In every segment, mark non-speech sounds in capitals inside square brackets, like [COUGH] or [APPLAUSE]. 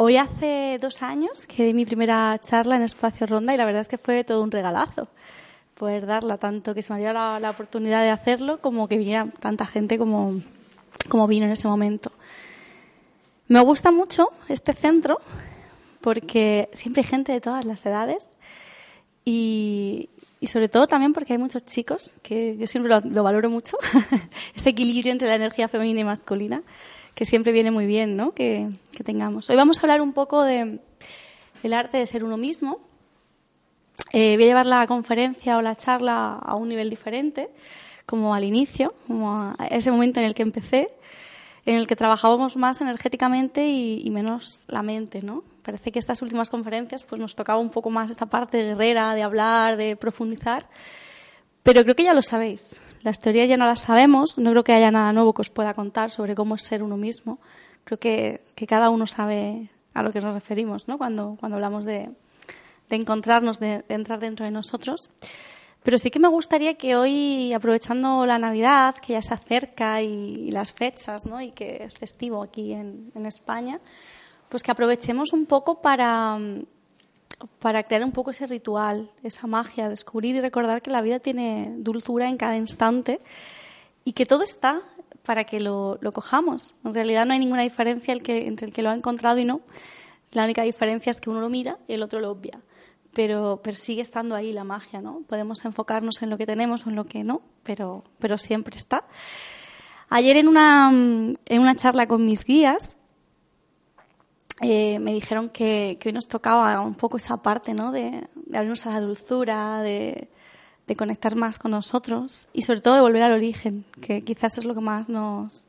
Hoy hace dos años que di mi primera charla en Espacio Ronda y la verdad es que fue todo un regalazo poder darla, tanto que se me la, la oportunidad de hacerlo como que viniera tanta gente como, como vino en ese momento. Me gusta mucho este centro porque siempre hay gente de todas las edades y, y sobre todo también porque hay muchos chicos, que yo siempre lo, lo valoro mucho, [LAUGHS] ese equilibrio entre la energía femenina y masculina que siempre viene muy bien ¿no? que, que, tengamos. Hoy vamos a hablar un poco de el arte de ser uno mismo. Eh, voy a llevar la conferencia o la charla a un nivel diferente, como al inicio, como a ese momento en el que empecé, en el que trabajábamos más energéticamente y, y menos la mente, ¿no? Parece que estas últimas conferencias pues nos tocaba un poco más esa parte guerrera, de hablar, de profundizar, pero creo que ya lo sabéis. Las teorías ya no las sabemos, no creo que haya nada nuevo que os pueda contar sobre cómo es ser uno mismo. Creo que, que cada uno sabe a lo que nos referimos ¿no? cuando, cuando hablamos de, de encontrarnos, de, de, entrar dentro de nosotros. Pero sí que me gustaría que hoy, aprovechando la Navidad, que ya se acerca y, las fechas, ¿no? y que es festivo aquí en, España, pues que aprovechemos un poco para, para crear un poco ese ritual, esa magia, descubrir y recordar que la vida tiene dulzura en cada instante y que todo está para que lo, lo cojamos. En realidad no hay ninguna diferencia entre el que lo ha encontrado y no. La única diferencia es que uno lo mira y el otro lo obvia. Pero, pero sigue estando ahí la magia, ¿no? Podemos enfocarnos en lo que tenemos o en lo que no, pero, pero siempre está. Ayer en una, en una charla con mis guías, eh, me dijeron que, que, hoy nos tocaba un poco esa parte, ¿no? De, de abrirnos a la dulzura, de, de, conectar más con nosotros y sobre todo de volver al origen, que quizás es lo que más nos,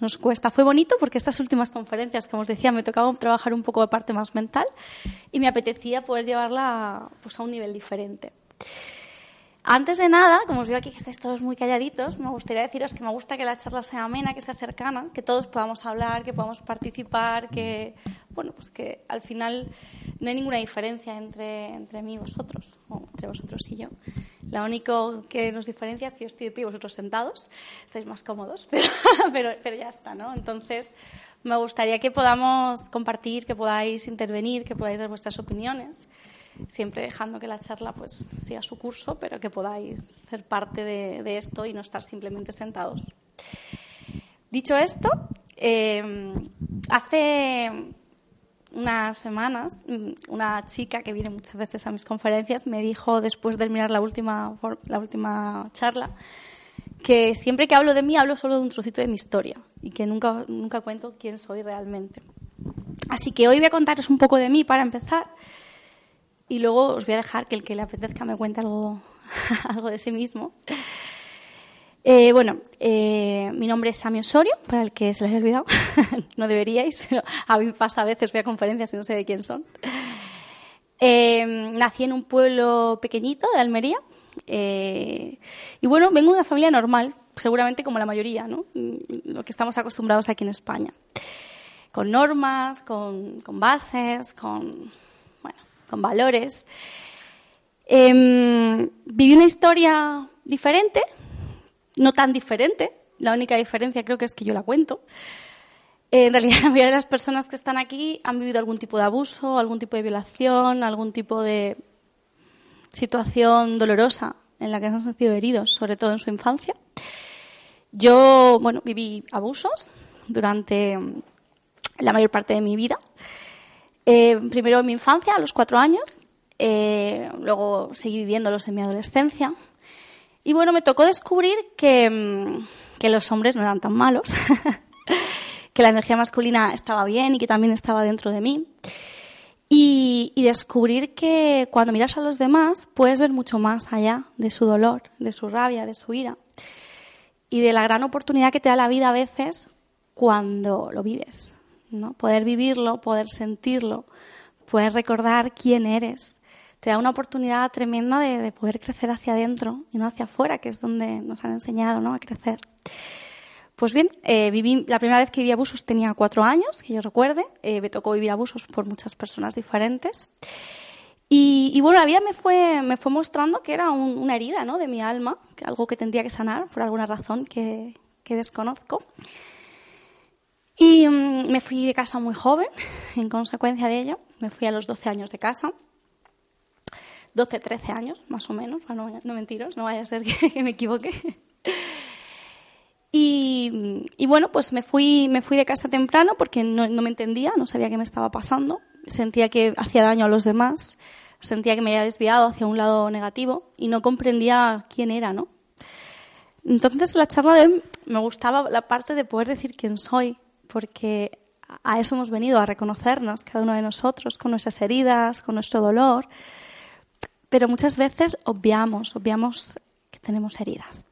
nos cuesta. Fue bonito porque estas últimas conferencias, como os decía, me tocaba trabajar un poco de parte más mental y me apetecía poder llevarla pues, a un nivel diferente. Antes de nada, como os veo aquí que estáis todos muy calladitos, me gustaría deciros que me gusta que la charla sea amena, que sea cercana, que todos podamos hablar, que podamos participar, que, bueno, pues que al final no hay ninguna diferencia entre, entre mí y vosotros, o entre vosotros y yo. Lo único que nos diferencia es que yo estoy de pie y vosotros sentados, estáis más cómodos, [LAUGHS] pero, pero, pero ya está, ¿no? Entonces, me gustaría que podamos compartir, que podáis intervenir, que podáis dar vuestras opiniones siempre dejando que la charla pues siga su curso, pero que podáis ser parte de, esto y no estar simplemente sentados. Dicho esto, eh, hace unas semanas una chica que viene muchas veces a mis conferencias me dijo después de terminar la última, la última charla que siempre que hablo de mí hablo solo de un trocito de mi historia y que nunca, nunca cuento quién soy realmente. Así que hoy voy a contaros un poco de mí para empezar y luego os voy a dejar que el que le apetezca me cuente algo, [LAUGHS] algo de sí mismo. Eh, bueno, eh, mi nombre es Sami Osorio, para el que se les haya olvidado. [LAUGHS] no deberíais, pero a mí pasa a veces, voy a conferencias y no sé de quién son. Eh, nací en un pueblo pequeñito de Almería. Eh, y bueno, vengo de una familia normal, seguramente como la mayoría, ¿no? Lo que estamos acostumbrados aquí en España. Con normas, con, con bases, con con valores. Eh, viví una historia diferente, no tan diferente, la única diferencia creo que es que yo la cuento. Eh, en realidad, [LAUGHS] la mayoría de las personas que están aquí han vivido algún tipo de abuso, algún tipo de violación, algún tipo de situación dolorosa en la que se han sentido heridos, sobre todo en su infancia. Yo, bueno, viví abusos durante la mayor parte de mi vida. Eh, primero en mi infancia, a los cuatro años, eh, luego seguí viviéndolos en mi adolescencia. Y bueno, me tocó descubrir que, mm, que los hombres no eran tan malos, [LAUGHS] que la energía masculina estaba bien y que también estaba dentro de mí. y, descubrir que cuando miras a los demás puedes ver mucho más allá de su dolor, de su rabia, de su ira y de la gran oportunidad que te da la vida a veces cuando lo vives, ¿no? Poder vivirlo, poder sentirlo, poder recordar quién eres. Te da una oportunidad tremenda de, poder crecer hacia adentro y no hacia afuera, que es donde nos han enseñado ¿no? a crecer. Pues bien, eh, viví, la primera vez que viví abusos tenía cuatro años, que yo recuerde. Eh, me tocó vivir abusos por muchas personas diferentes. Y, bueno, la vida me fue, me fue mostrando que era una herida ¿no? de mi alma, que algo que tendría que sanar por alguna razón que, desconozco. Y mm, me fui de casa muy joven, [LAUGHS] en consecuencia de ello. Me fui a los 12 años de casa. 12, 13 años, más o menos. No, no mentiros, no vaya a ser [LAUGHS] que me equivoque. Y, bueno, pues me fui, me fui de casa temprano porque no, me entendía, no sabía qué me estaba pasando. Sentía que hacía daño a los demás, sentía que me había desviado hacia un lado negativo y no comprendía quién era, ¿no? Entonces, la charla de hoy me gustaba la parte de poder decir quién soy, porque a eso hemos venido, a reconocernos, cada uno de nosotros, con nuestras heridas, con nuestro dolor. Pero muchas veces obviamos, obviamos que tenemos heridas.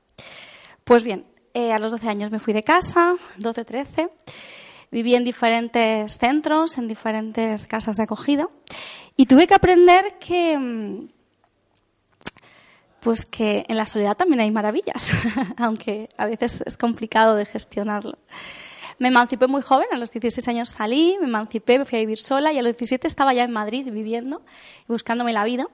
Pues bien, eh, a los 12 años me fui de casa, 12, 13. Viví en diferentes centros, en diferentes casas de acogida. Y tuve que aprender que, mm, pues que en la soledad también hay maravillas, [LAUGHS] aunque a veces es complicado de gestionarlo. Me emancipé muy joven, a los 16 años salí, me emancipé, me fui a vivir sola y a los 17 estaba ya en Madrid viviendo y buscándome la vida.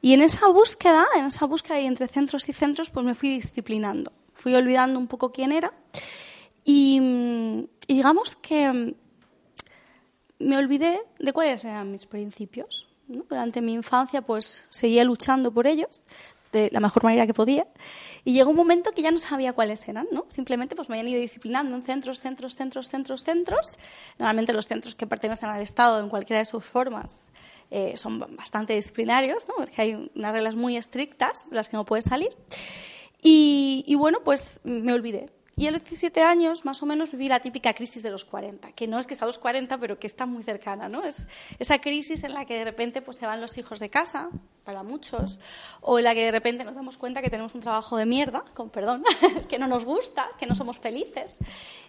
Y en esa búsqueda, en esa búsqueda y entre centros y centros, pues me fui disciplinando fui olvidando un poco quién era y, digamos que me olvidé de cuáles eran mis principios. Durante mi infancia pues seguía luchando por ellos de la mejor manera que podía y llegó un momento que ya no sabía cuáles eran, ¿no? Simplemente pues me habían ido disciplinando en centros, centros, centros, centros, centros. Normalmente los centros que pertenecen al Estado en cualquiera de sus formas eh, son bastante disciplinarios, ¿no? Porque hay unas reglas muy estrictas de las que no puedes salir. Y, bueno, pues me olvidé. Y a los 17 años, más o menos, viví la típica crisis de los 40, que no es que está a los 40, pero que está muy cercana, ¿no? Es esa crisis en la que de repente pues, se van los hijos de casa, para muchos, o en la que de repente nos damos cuenta que tenemos un trabajo de mierda, con perdón, [LAUGHS] que no nos gusta, que no somos felices,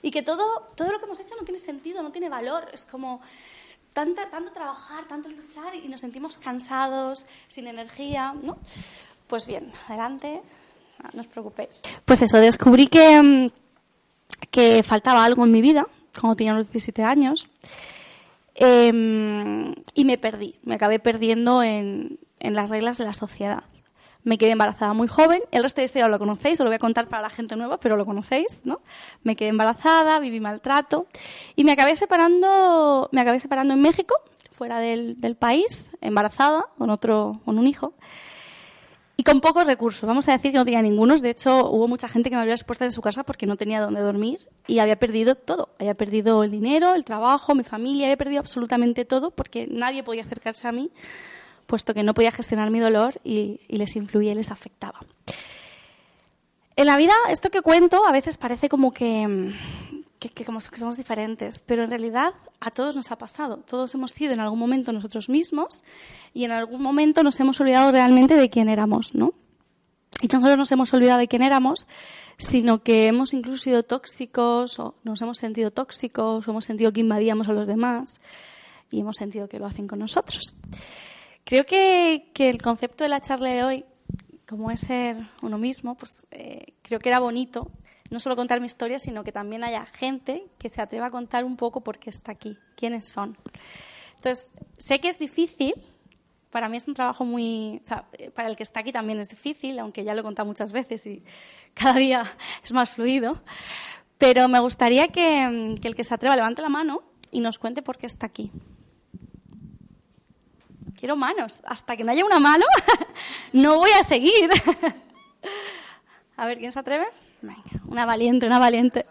y que todo, todo lo que hemos hecho no tiene sentido, no tiene valor. Es como tanta, tanto trabajar, tanto luchar, y nos sentimos cansados, sin energía, ¿no? Pues bien, adelante no os preocupéis. Pues eso, descubrí que, mm, que faltaba algo en mi vida cuando tenía unos 17 años em, y me perdí, me acabé perdiendo en, en las reglas de la sociedad. Me quedé embarazada muy joven. El resto de la historia lo conocéis, os lo voy a contar para la gente nueva, pero lo conocéis, ¿no? Me quedé embarazada, viví maltrato y me acabé separando, me acabé separando en México, fuera del, del país, embarazada, con otro, con un hijo con pocos recursos. Vamos a decir que no tenía ningunos. De hecho, hubo mucha gente que me las puertas de su casa porque no tenía dónde dormir y había perdido todo. Había perdido el dinero, el trabajo, mi familia, había perdido absolutamente todo porque nadie podía acercarse a mí, puesto que no podía gestionar mi dolor y les influía y les afectaba. En la vida, esto que cuento a veces parece como que, que, como, que somos diferentes, pero en realidad a todos nos ha pasado. Todos hemos sido en algún momento nosotros mismos y en algún momento nos hemos olvidado realmente de quién éramos, ¿no? Y no solo nos hemos olvidado de quién éramos, sino que hemos incluso sido tóxicos, o nos hemos sentido tóxicos, o hemos sentido que invadíamos a los demás, y hemos sentido que lo hacen con nosotros. Creo que, que el concepto de la charla de hoy, como es ser uno mismo, pues eh, creo que era bonito no solo contar mi historia, sino que también haya gente que se atreva a contar un poco por qué está aquí, quiénes son. Entonces, sé que es difícil, para mí es un trabajo muy... para el que está aquí también es difícil, aunque ya lo he contado muchas veces y cada día [LAUGHS] es más fluido, pero me gustaría que, que el que se atreva levante la mano y nos cuente por qué está aquí. Quiero manos. Hasta que no haya una mano, [LAUGHS] no voy a seguir. [LAUGHS] a ver, ¿quién se atreve? Una valiente, una valiente.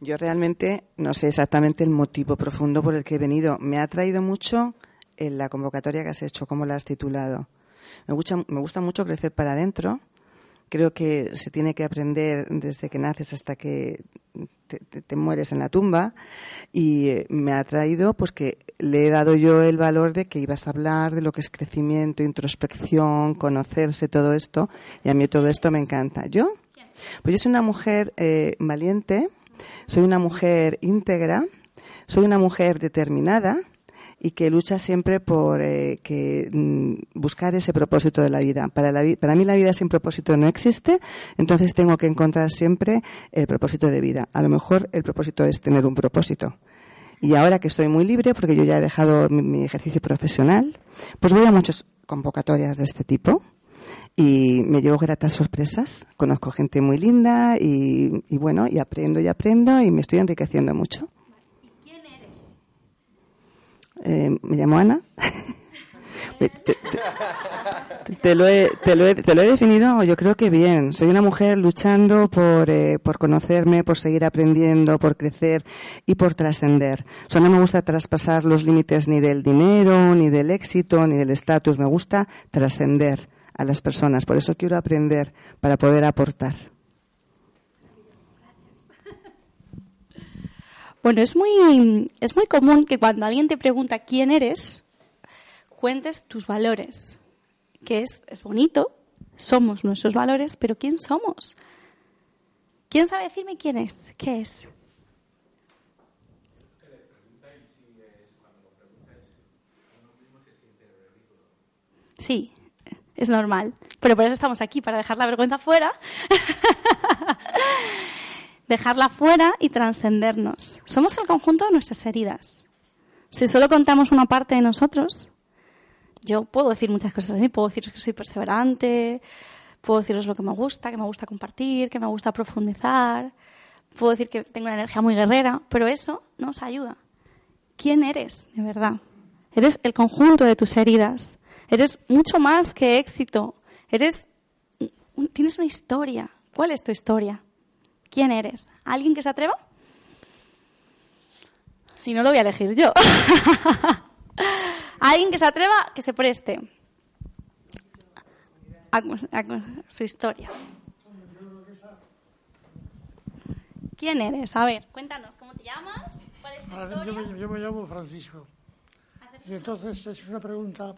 Yo realmente no sé exactamente el motivo profundo por el que he venido. Me ha traído mucho en la convocatoria que has hecho, cómo la has titulado. Me gusta, me gusta mucho crecer para adentro, creo que se tiene que aprender desde que naces hasta que te, mueres en la tumba y eh, me ha traído pues que le he dado yo el valor de que ibas a hablar de lo que es crecimiento, introspección, conocerse, todo esto y a mí todo esto me encanta. ¿Yo? Pues yo soy una mujer eh, valiente, soy una mujer íntegra, soy una mujer determinada y que lucha siempre por eh, mm, buscar ese propósito de la vida. Para, la, para mí la vida sin propósito no existe, entonces tengo que encontrar siempre el propósito de vida. A lo mejor el propósito es tener un propósito. Y ahora que estoy muy libre, porque yo ya he dejado mi, ejercicio profesional, pues voy a muchas convocatorias de este tipo y me llevo gratas sorpresas. Conozco gente muy linda y, y bueno, y aprendo y aprendo y me estoy enriqueciendo mucho. Eh, me llamo Ana. [LAUGHS] te, lo he, te, lo he, te, lo he, definido, yo creo que bien. Soy una mujer luchando por, eh, por conocerme, por seguir aprendiendo, por crecer y por trascender. O no me gusta traspasar los límites ni del dinero, ni del éxito, ni del estatus. Me gusta trascender a las personas. Por eso quiero aprender para poder aportar. Bueno, es muy, es muy común que cuando alguien te pregunta quién eres, cuentes tus valores, que es, es bonito, somos nuestros valores, pero ¿quién somos? ¿Quién sabe decirme quién es? ¿Qué es? Sí, es normal. Pero por eso estamos aquí, para dejar la vergüenza fuera. [LAUGHS] dejarla fuera y trascendernos. Somos el conjunto de nuestras heridas. Si solo contamos una parte de nosotros, yo puedo decir muchas cosas de mí, puedo decir que soy perseverante, puedo deciros lo que me gusta, que me gusta compartir, que me gusta profundizar, puedo decir que tengo una energía muy guerrera, pero eso no os ayuda. ¿Quién eres, de verdad? Eres el conjunto de tus heridas. Eres mucho más que éxito. Eres tienes una historia. ¿Cuál es tu historia? ¿Quién eres? ¿Alguien que se atreva? Si no, lo voy a elegir yo. [LAUGHS] Alguien que se atreva, que se preste a, su historia. ¿Quién eres? A ver, cuéntanos, ¿cómo te llamas? ¿Cuál es tu historia? Yo me, yo me, llamo Francisco. Y entonces es una pregunta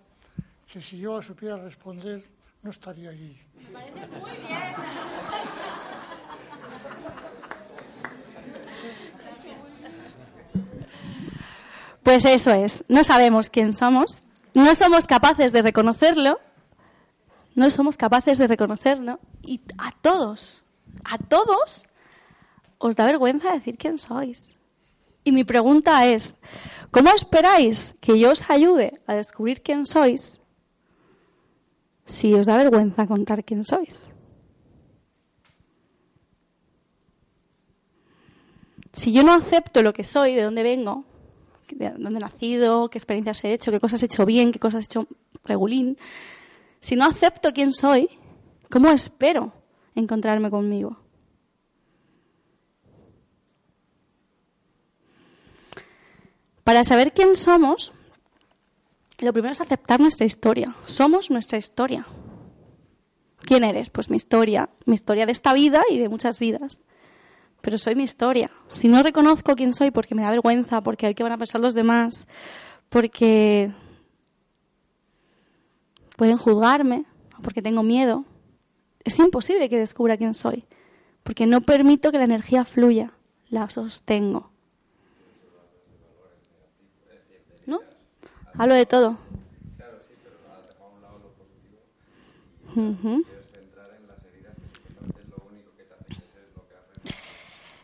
que si yo supiera responder, no estaría aquí. Me parece muy bien. Pues eso es, no sabemos quién somos, no somos capaces de reconocerlo, no somos capaces de reconocerlo y a todos, a todos os da vergüenza decir quién sois. Y mi pregunta es, ¿cómo esperáis que yo os ayude a descubrir quién sois si os da vergüenza contar quién sois? Si yo no acepto lo que soy, de dónde vengo, de dónde he nacido, qué experiencias he hecho, qué cosas he hecho bien, qué cosas he hecho regulín. Si no acepto quién soy, ¿cómo espero encontrarme conmigo? Para saber quién somos, lo primero es aceptar nuestra historia. Somos nuestra historia. ¿Quién eres? Pues mi historia, mi historia de esta vida y de muchas vidas pero soy mi historia. Si no reconozco quién soy porque me da vergüenza, porque hay que van a pensar los demás, porque pueden juzgarme, porque tengo miedo, es imposible que descubra quién soy, porque no permito que la energía fluya, la sostengo. ¿No? Hablo de todo.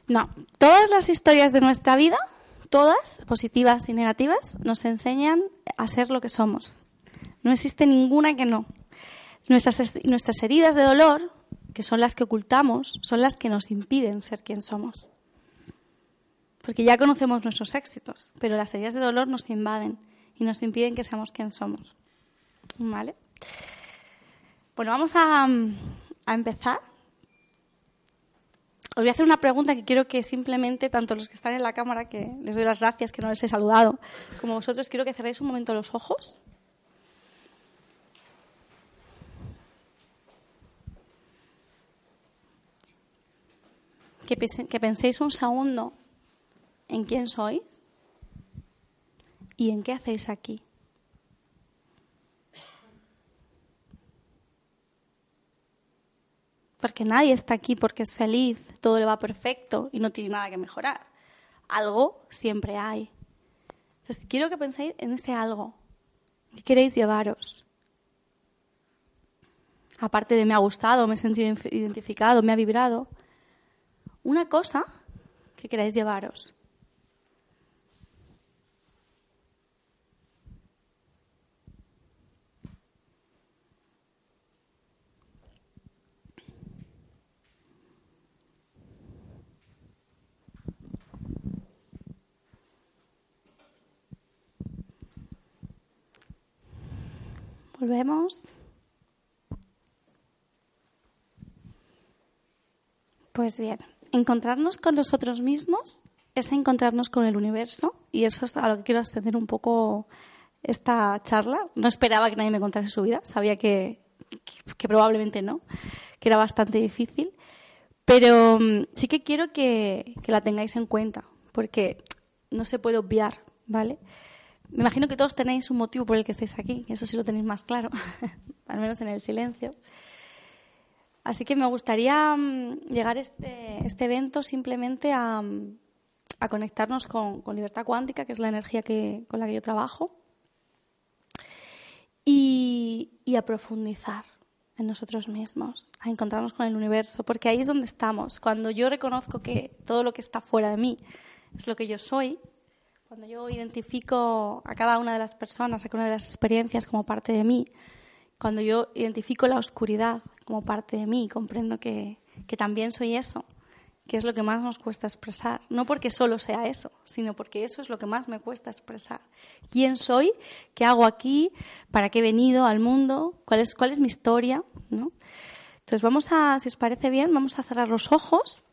No, todas las historias de nuestra vida, todas, positivas y negativas, nos enseñan a ser lo que somos. No existe ninguna que no. Nuestras, nuestras heridas de dolor, que son las que ocultamos, son las que nos impiden ser quien somos. Porque ya conocemos nuestros éxitos, pero las heridas de dolor nos invaden y nos impiden que seamos quien somos. ¿Vale? Bueno, vamos a, a empezar os voy a hacer una pregunta que quiero que simplemente, tanto los que están en la cámara, que les doy las gracias, que no les he saludado, como vosotros, quiero que cerréis un momento los ojos. que, penséis un segundo en quién sois y en qué hacéis aquí. Porque nadie está aquí porque es feliz, todo le va perfecto y no tiene nada que mejorar. Algo siempre hay. Entonces, quiero que penséis en ese algo. ¿Qué queréis llevaros? Aparte de me ha gustado, me he sentido identificado, me ha vibrado. Una cosa que queráis llevaros. Volvemos. Pues bien, encontrarnos con nosotros mismos es encontrarnos con el universo y eso es a lo que quiero extender un poco esta charla. No esperaba que nadie me contase su vida, sabía que, que, probablemente no, que era bastante difícil, pero mm, sí que quiero que, que la tengáis en cuenta porque no se puede obviar, ¿vale? Me imagino que todos tenéis un motivo por el que estáis aquí, eso sí lo tenéis más claro, [LAUGHS] al menos en el silencio. Así que me gustaría mm, llegar este, este evento simplemente a, mm, conectarnos con, libertad cuántica, que es la energía con la que yo trabajo, y, y a profundizar en nosotros mismos, a encontrarnos con el universo, porque ahí es donde estamos. Cuando yo reconozco que todo lo que está fuera de mí es lo que yo soy, cuando yo identifico a cada una de las personas, a cada una de las experiencias como parte de mí, cuando yo identifico la oscuridad como parte de mí, comprendo que, también soy eso, que es lo que más nos cuesta expresar. No porque solo sea eso, sino porque eso es lo que más me cuesta expresar. ¿Quién soy? ¿Qué hago aquí? ¿Para qué he venido al mundo? ¿Cuál es, cuál es mi historia? ¿No? Entonces vamos a, si os parece bien, vamos a cerrar los ojos,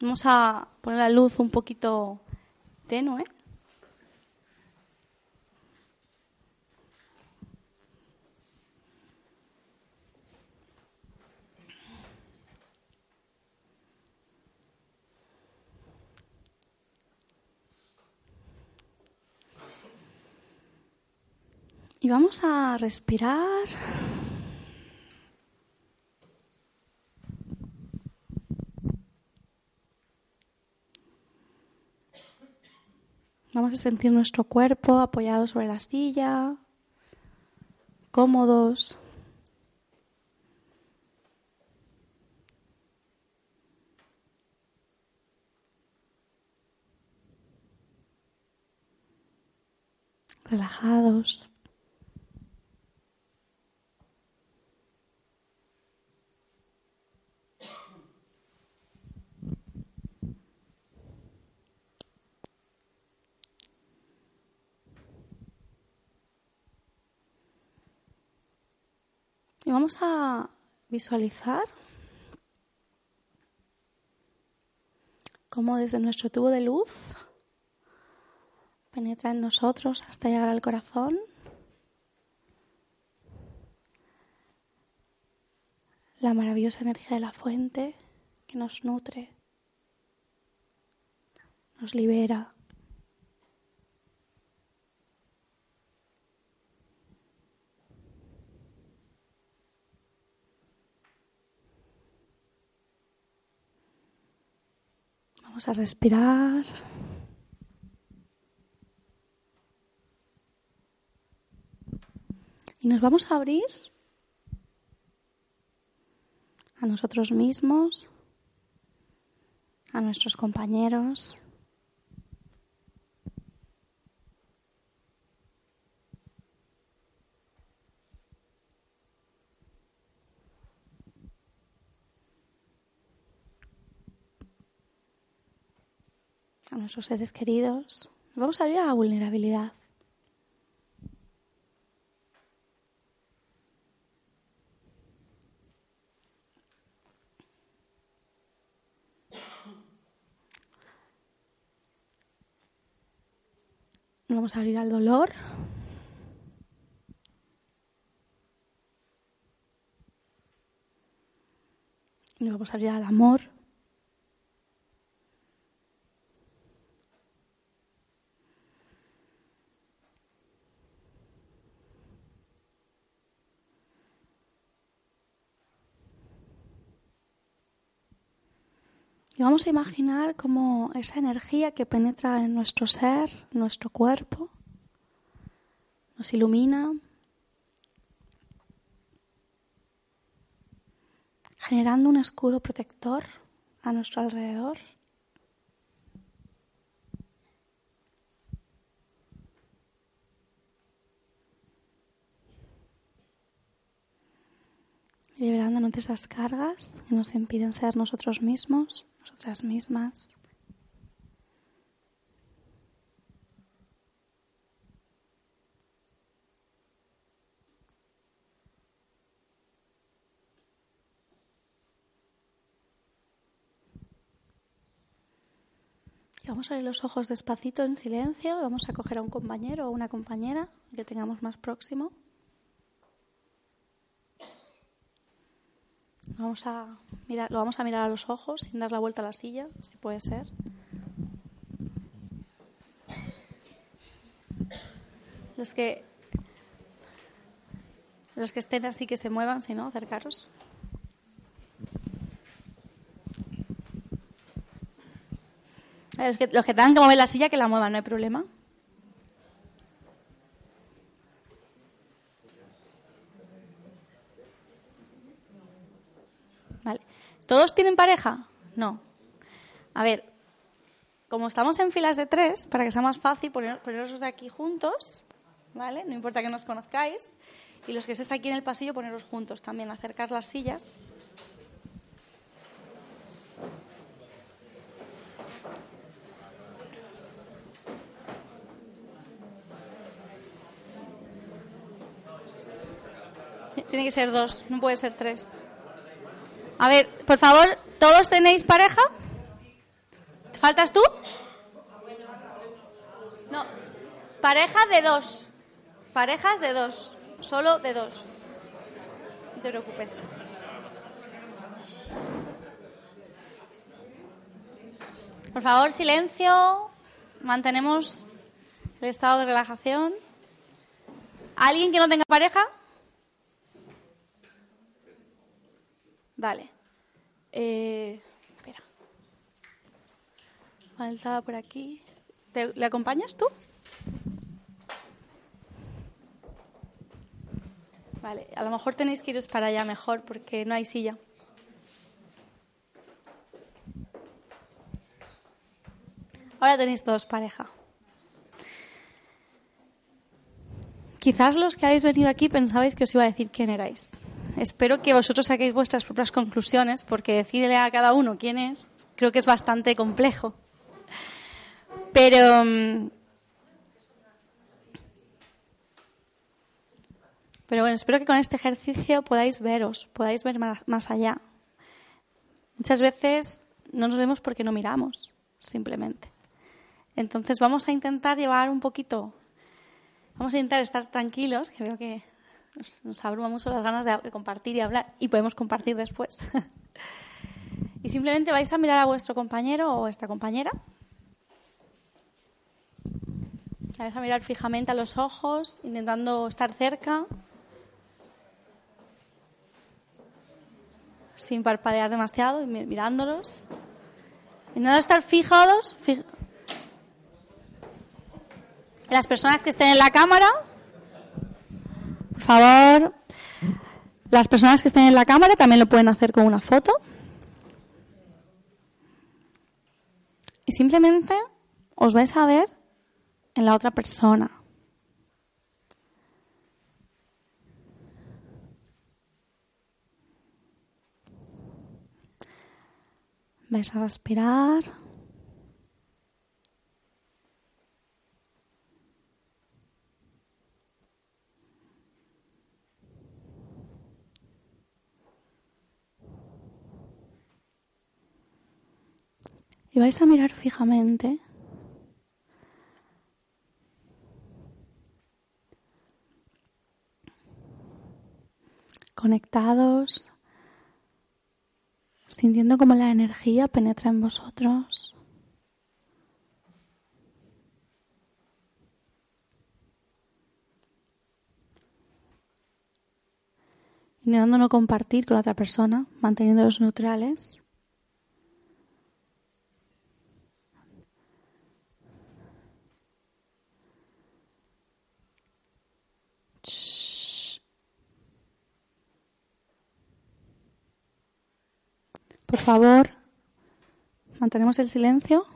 vamos a poner la luz un poquito tenue. Y vamos a respirar. Vamos a sentir nuestro cuerpo apoyado sobre la silla, cómodos. relajados. Y vamos a visualizar cómo desde nuestro tubo de luz penetra en nosotros hasta llegar al corazón. La maravillosa energía de la fuente que nos nutre, nos libera. A respirar. Y nos vamos a abrir a nosotros mismos, a nuestros compañeros. A nuestros seres queridos. Vamos a abrir a la vulnerabilidad. Vamos a abrir al dolor. Y vamos a abrir al amor. Y vamos a imaginar como esa energía que penetra en nuestro ser, nuestro cuerpo, nos ilumina, generando un escudo protector a nuestro alrededor. liberándonos de esas cargas que nos impiden ser nosotros mismos, nosotras mismas. Vamos a abrir los ojos despacito en silencio. Vamos a coger a un compañero o una compañera que tengamos más próximo. Vamos a mirar, lo vamos a mirar a los ojos sin dar la vuelta a la silla, si puede ser. Los que los que estén así que se muevan, si no, acercaros. Los que, los que tengan que mover la silla, que la muevan, no hay problema. ¿Todos tienen pareja? No. A ver, como estamos en filas de tres, para que sea más fácil poneros de aquí juntos, ¿vale? No importa que nos conozcáis. Y los que estéis aquí en el pasillo, poneros juntos también, acercar las sillas. Tiene que ser dos, no puede ser tres. A ver, por favor, ¿todos tenéis pareja? ¿Faltas tú? No. Pareja de dos. Parejas de dos. Solo de dos. No te preocupes. Por favor, silencio. Mantenemos el estado de relajación. ¿Alguien que no tenga pareja? Vale. Eh, espera. Falta por aquí. ¿Le acompañas tú? Vale, a lo mejor tenéis que iros para allá mejor porque no hay silla. Ahora tenéis todos pareja. Quizás los que habéis venido aquí pensabais que os iba a decir quién erais. Espero que vosotros saquéis vuestras propias conclusiones, porque decirle a cada uno quién es, creo que es bastante complejo. Pero. Mm, pero bueno, espero que con este ejercicio podáis veros, podáis ver más allá. Muchas veces no nos vemos porque no miramos, simplemente. Entonces vamos a intentar llevar un poquito, vamos a intentar estar tranquilos, que veo que nos, abruma mucho las ganas de, compartir y hablar y podemos compartir después. [LAUGHS] y simplemente vais a mirar a vuestro compañero o vuestra compañera. Vais a mirar fijamente a los ojos, intentando estar cerca. Sin parpadear demasiado y mirándolos. Intentando estar fijados. Las personas que estén en la cámara, favor, las personas que estén en la cámara también lo pueden hacer con una foto. Y simplemente os vais a ver en la otra persona. Vais a respirar. Y vais a mirar fijamente conectados, sintiendo como la energía penetra en vosotros. Intentando no compartir con la otra persona, manteniéndolos neutrales. Por favor, mantenemos el silencio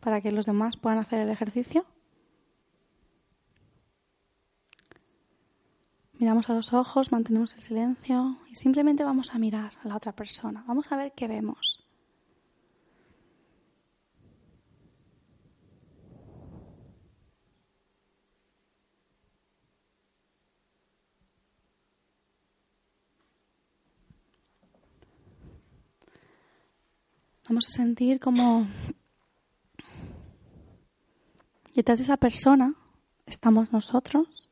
para que los demás puedan hacer el ejercicio. Miramos a los ojos, mantenemos el silencio y simplemente vamos a mirar a la otra persona. Vamos a ver qué vemos. Vamos a sentir como detrás de esa persona estamos nosotros.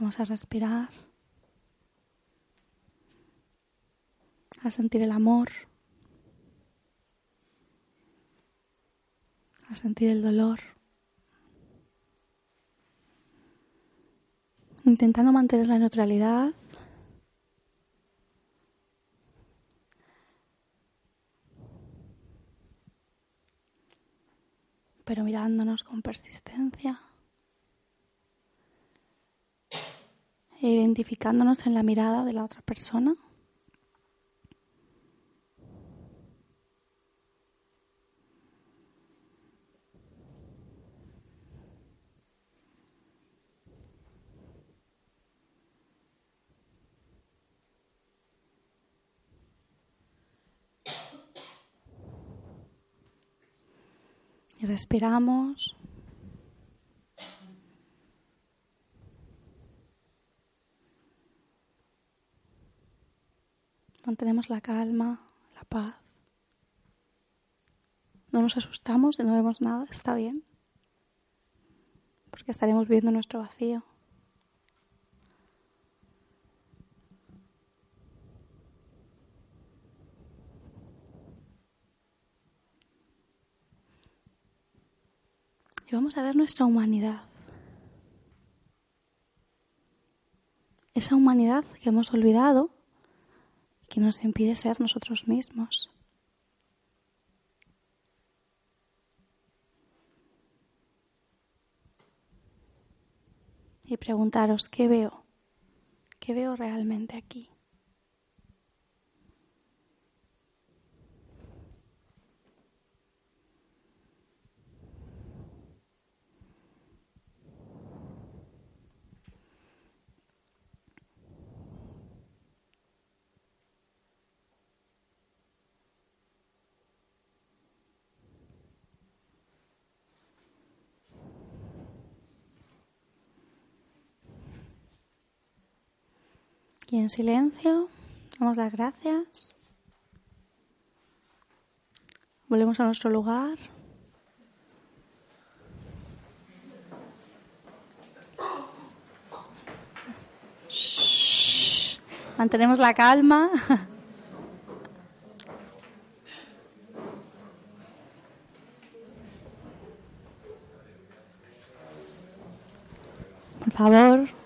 Vamos a respirar, a sentir el amor. A sentir el dolor, intentando mantener la neutralidad. pero mirándonos con persistencia, identificándonos en la mirada de la otra persona. Y respiramos. Mantenemos la calma, la paz. No nos asustamos, no vemos nada, está bien. Porque estaremos viendo nuestro vacío. Y vamos a ver nuestra humanidad. Esa humanidad que hemos olvidado y que nos impide ser nosotros mismos. Y preguntaros, ¿qué veo? ¿Qué veo realmente aquí? Y en silencio, damos las gracias. Volvemos a nuestro lugar. Mantenemos la calma. Por favor.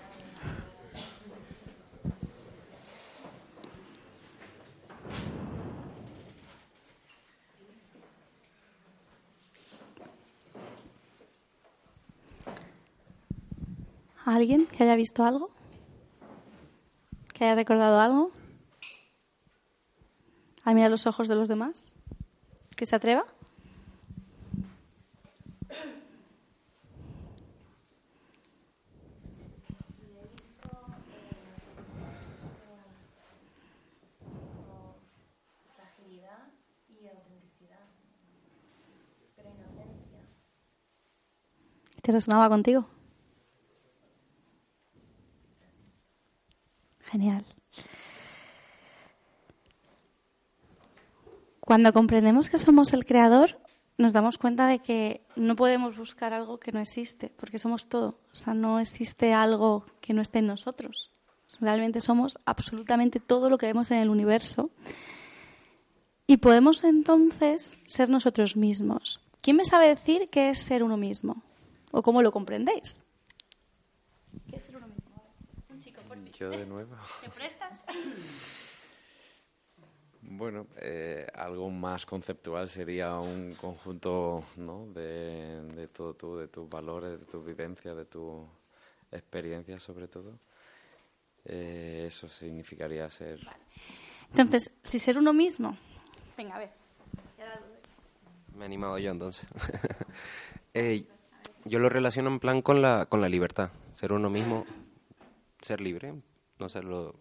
¿Alguien que haya visto algo? ¿Que haya recordado algo? ¿A mirar los ojos de los demás? ¿Que se atreva? ¿Te resonaba contigo? Cuando comprendemos que somos el creador, nos damos cuenta de que no podemos buscar algo que no existe, porque somos todo. O sea, no existe algo que no esté en nosotros. Realmente somos absolutamente todo lo que vemos en el universo. Y podemos entonces ser nosotros mismos. ¿Quién me sabe decir qué es ser uno mismo? ¿O cómo lo comprendéis? de nuevo. ¿Te prestas? [LAUGHS] Bueno, eh, algo más conceptual sería un conjunto ¿no? de, de todo tú, de tus valores, de tu vivencia, de tu experiencia sobre todo. Eh, eso significaría ser... Entonces, si ser uno mismo... Venga, a ver. Me he animado yo entonces. [LAUGHS] Eh, yo lo relaciono en plan con la, con la libertad. Ser uno mismo, ser libre, no sé, lo,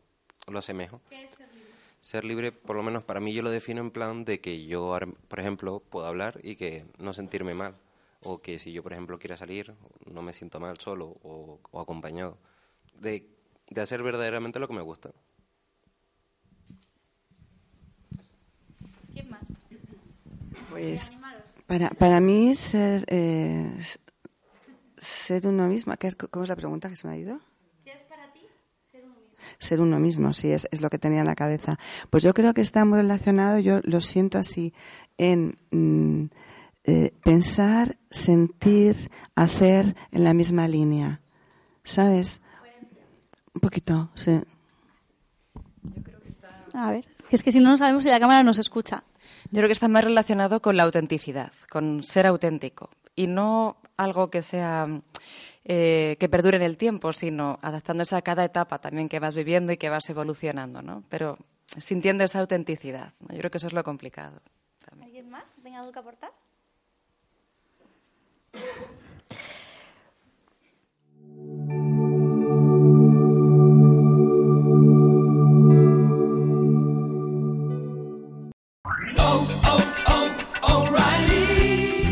lo asemejo. ¿Qué es ser? Ser libre, por lo menos para mí, yo lo defino en plan de que yo, por ejemplo, puedo hablar y que no sentirme mal. O que si yo, por ejemplo, quiera salir, no me siento mal solo o, o acompañado. De, de hacer verdaderamente lo que me gusta. ¿Quién más? Pues para, para mí ser, eh, ser uno mismo, ¿qué es, ¿cómo es la pregunta que se me ha ido? ¿Qué es para ti ser uno mismo? Ser uno mismo, sí, es, es lo que tenía en la cabeza. Pues yo creo que está muy relacionado, yo lo siento así, en mm, eh, pensar, sentir, hacer en la misma línea. ¿Sabes? Un poquito, sí. A ver, que es que si no, no sabemos si la cámara nos escucha. Yo creo que está más relacionado con la autenticidad, con ser auténtico. Y no algo que sea eh, que perdure en el tiempo, sino adaptándose a cada etapa también que vas viviendo y que vas evolucionando, ¿no? Pero sintiendo esa autenticidad. Yo creo que eso es lo complicado. también. ¿Alguien más? ¿Tenga algo que aportar?